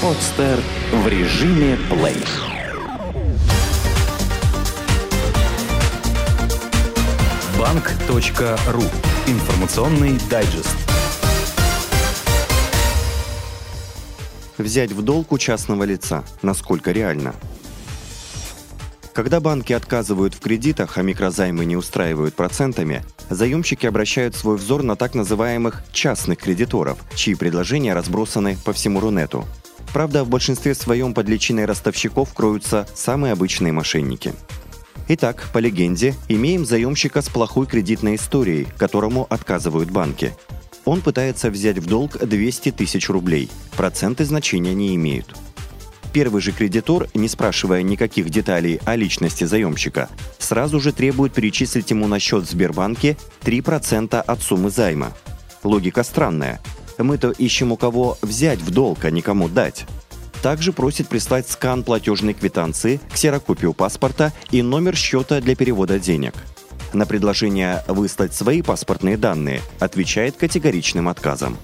Подстер в режиме плей. Банк.ру. Информационный дайджест. Взять в долг у частного лица. Насколько реально? Когда банки отказывают в кредитах, а микрозаймы не устраивают процентами, заемщики обращают свой взор на так называемых частных кредиторов, чьи предложения разбросаны по всему Рунету. Правда, в большинстве своем под личиной ростовщиков кроются самые обычные мошенники. Итак, по легенде, имеем заемщика с плохой кредитной историей, которому отказывают банки. Он пытается взять в долг 200 тысяч рублей. Проценты значения не имеют. Первый же кредитор, не спрашивая никаких деталей о личности заемщика, сразу же требует перечислить ему на счет в Сбербанке 3% от суммы займа. Логика странная. Мы-то ищем у кого взять в долг, а никому дать. Также просит прислать скан платежной квитанции, ксерокопию паспорта и номер счета для перевода денег. На предложение выслать свои паспортные данные отвечает категоричным отказом.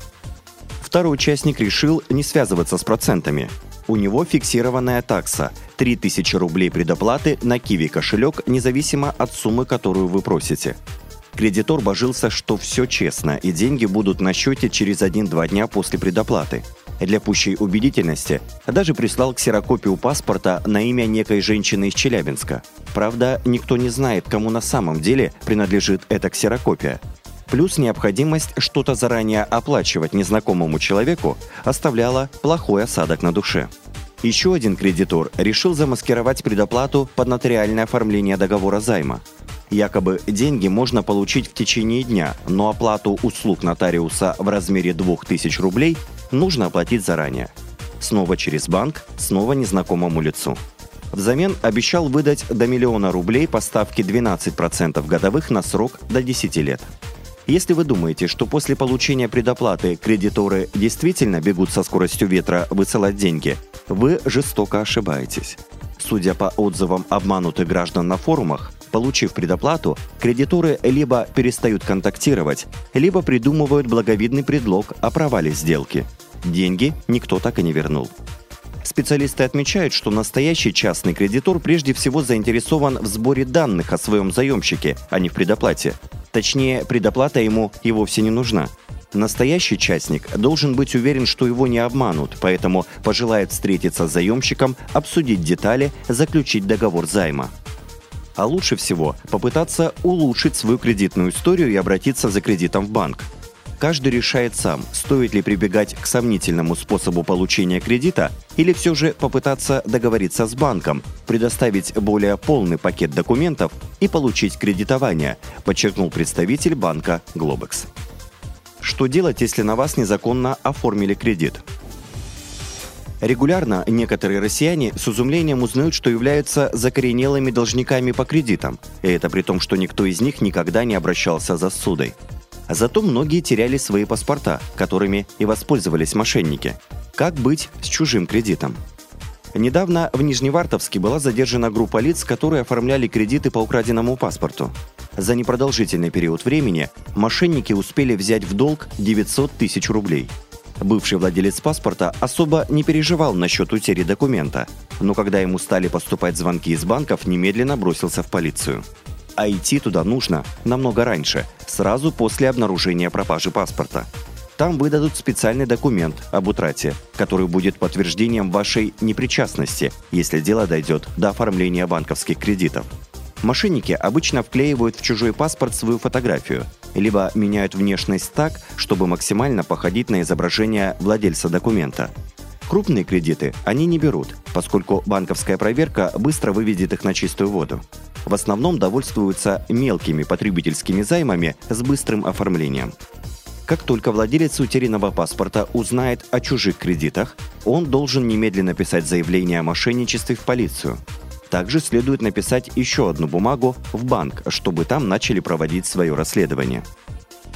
Второй участник решил не связываться с процентами – у него фиксированная такса – 3000 рублей предоплаты на Киви кошелек, независимо от суммы, которую вы просите. Кредитор божился, что все честно, и деньги будут на счете через 1-2 дня после предоплаты. Для пущей убедительности даже прислал ксерокопию паспорта на имя некой женщины из Челябинска. Правда, никто не знает, кому на самом деле принадлежит эта ксерокопия – Плюс необходимость что-то заранее оплачивать незнакомому человеку оставляла плохой осадок на душе. Еще один кредитор решил замаскировать предоплату под нотариальное оформление договора займа. Якобы деньги можно получить в течение дня, но оплату услуг нотариуса в размере 2000 рублей нужно оплатить заранее. Снова через банк, снова незнакомому лицу. Взамен обещал выдать до миллиона рублей по ставке 12% годовых на срок до 10 лет. Если вы думаете, что после получения предоплаты кредиторы действительно бегут со скоростью ветра высылать деньги, вы жестоко ошибаетесь. Судя по отзывам обманутых граждан на форумах, получив предоплату, кредиторы либо перестают контактировать, либо придумывают благовидный предлог о провале сделки. Деньги никто так и не вернул. Специалисты отмечают, что настоящий частный кредитор прежде всего заинтересован в сборе данных о своем заемщике, а не в предоплате. Точнее, предоплата ему и вовсе не нужна. Настоящий частник должен быть уверен, что его не обманут, поэтому пожелает встретиться с заемщиком, обсудить детали, заключить договор займа. А лучше всего попытаться улучшить свою кредитную историю и обратиться за кредитом в банк. Каждый решает сам, стоит ли прибегать к сомнительному способу получения кредита или все же попытаться договориться с банком, предоставить более полный пакет документов и получить кредитование, подчеркнул представитель банка Globex. Что делать, если на вас незаконно оформили кредит? Регулярно некоторые россияне с изумлением узнают, что являются закоренелыми должниками по кредитам, и это при том, что никто из них никогда не обращался за судой. Зато многие теряли свои паспорта, которыми и воспользовались мошенники. Как быть с чужим кредитом? Недавно в Нижневартовске была задержана группа лиц, которые оформляли кредиты по украденному паспорту. За непродолжительный период времени мошенники успели взять в долг 900 тысяч рублей. Бывший владелец паспорта особо не переживал насчет утери документа, но когда ему стали поступать звонки из банков, немедленно бросился в полицию а идти туда нужно намного раньше, сразу после обнаружения пропажи паспорта. Там выдадут специальный документ об утрате, который будет подтверждением вашей непричастности, если дело дойдет до оформления банковских кредитов. Мошенники обычно вклеивают в чужой паспорт свою фотографию, либо меняют внешность так, чтобы максимально походить на изображение владельца документа. Крупные кредиты они не берут, поскольку банковская проверка быстро выведет их на чистую воду в основном довольствуются мелкими потребительскими займами с быстрым оформлением. Как только владелец утерянного паспорта узнает о чужих кредитах, он должен немедленно писать заявление о мошенничестве в полицию. Также следует написать еще одну бумагу в банк, чтобы там начали проводить свое расследование.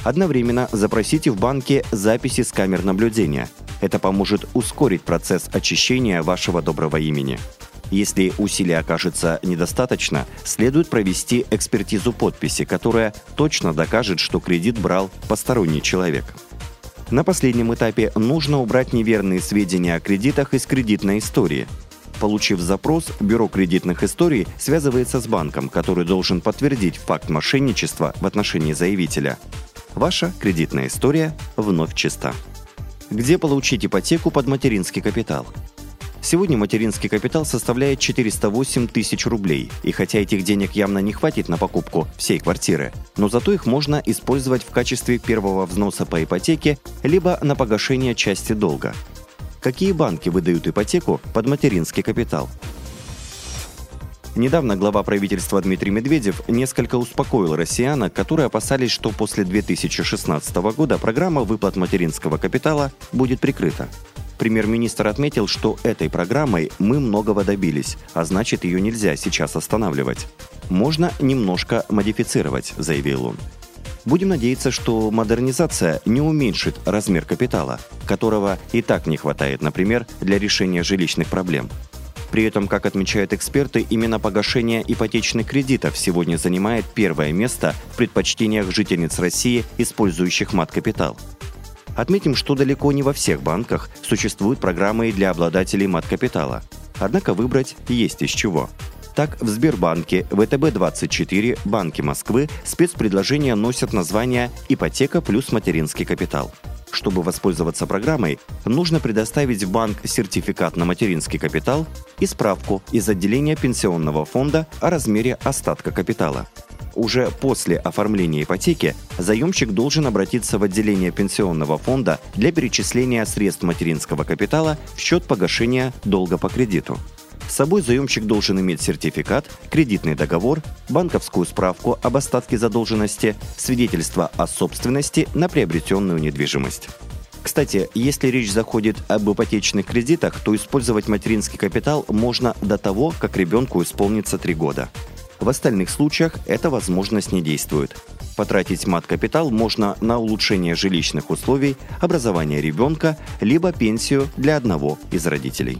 Одновременно запросите в банке записи с камер наблюдения. Это поможет ускорить процесс очищения вашего доброго имени. Если усилий окажется недостаточно, следует провести экспертизу подписи, которая точно докажет, что кредит брал посторонний человек. На последнем этапе нужно убрать неверные сведения о кредитах из кредитной истории. Получив запрос, Бюро кредитных историй связывается с банком, который должен подтвердить факт мошенничества в отношении заявителя. Ваша кредитная история вновь чиста. Где получить ипотеку под материнский капитал? Сегодня материнский капитал составляет 408 тысяч рублей, и хотя этих денег явно не хватит на покупку всей квартиры, но зато их можно использовать в качестве первого взноса по ипотеке либо на погашение части долга. Какие банки выдают ипотеку под материнский капитал? Недавно глава правительства Дмитрий Медведев несколько успокоил россиян, которые опасались, что после 2016 года программа выплат материнского капитала будет прикрыта. Премьер-министр отметил, что этой программой мы многого добились, а значит ее нельзя сейчас останавливать. Можно немножко модифицировать, заявил он. Будем надеяться, что модернизация не уменьшит размер капитала, которого и так не хватает, например, для решения жилищных проблем. При этом, как отмечают эксперты, именно погашение ипотечных кредитов сегодня занимает первое место в предпочтениях жительниц России, использующих мат-капитал. Отметим, что далеко не во всех банках существуют программы для обладателей мат-капитала. Однако выбрать есть из чего. Так, в Сбербанке, ВТБ-24, Банке Москвы спецпредложения носят название «Ипотека плюс материнский капитал». Чтобы воспользоваться программой, нужно предоставить в банк сертификат на материнский капитал и справку из отделения пенсионного фонда о размере остатка капитала. Уже после оформления ипотеки заемщик должен обратиться в отделение пенсионного фонда для перечисления средств материнского капитала в счет погашения долга по кредиту. С собой заемщик должен иметь сертификат, кредитный договор, банковскую справку об остатке задолженности, свидетельство о собственности на приобретенную недвижимость. Кстати, если речь заходит об ипотечных кредитах, то использовать материнский капитал можно до того, как ребенку исполнится 3 года. В остальных случаях эта возможность не действует. Потратить мат-капитал можно на улучшение жилищных условий, образование ребенка, либо пенсию для одного из родителей.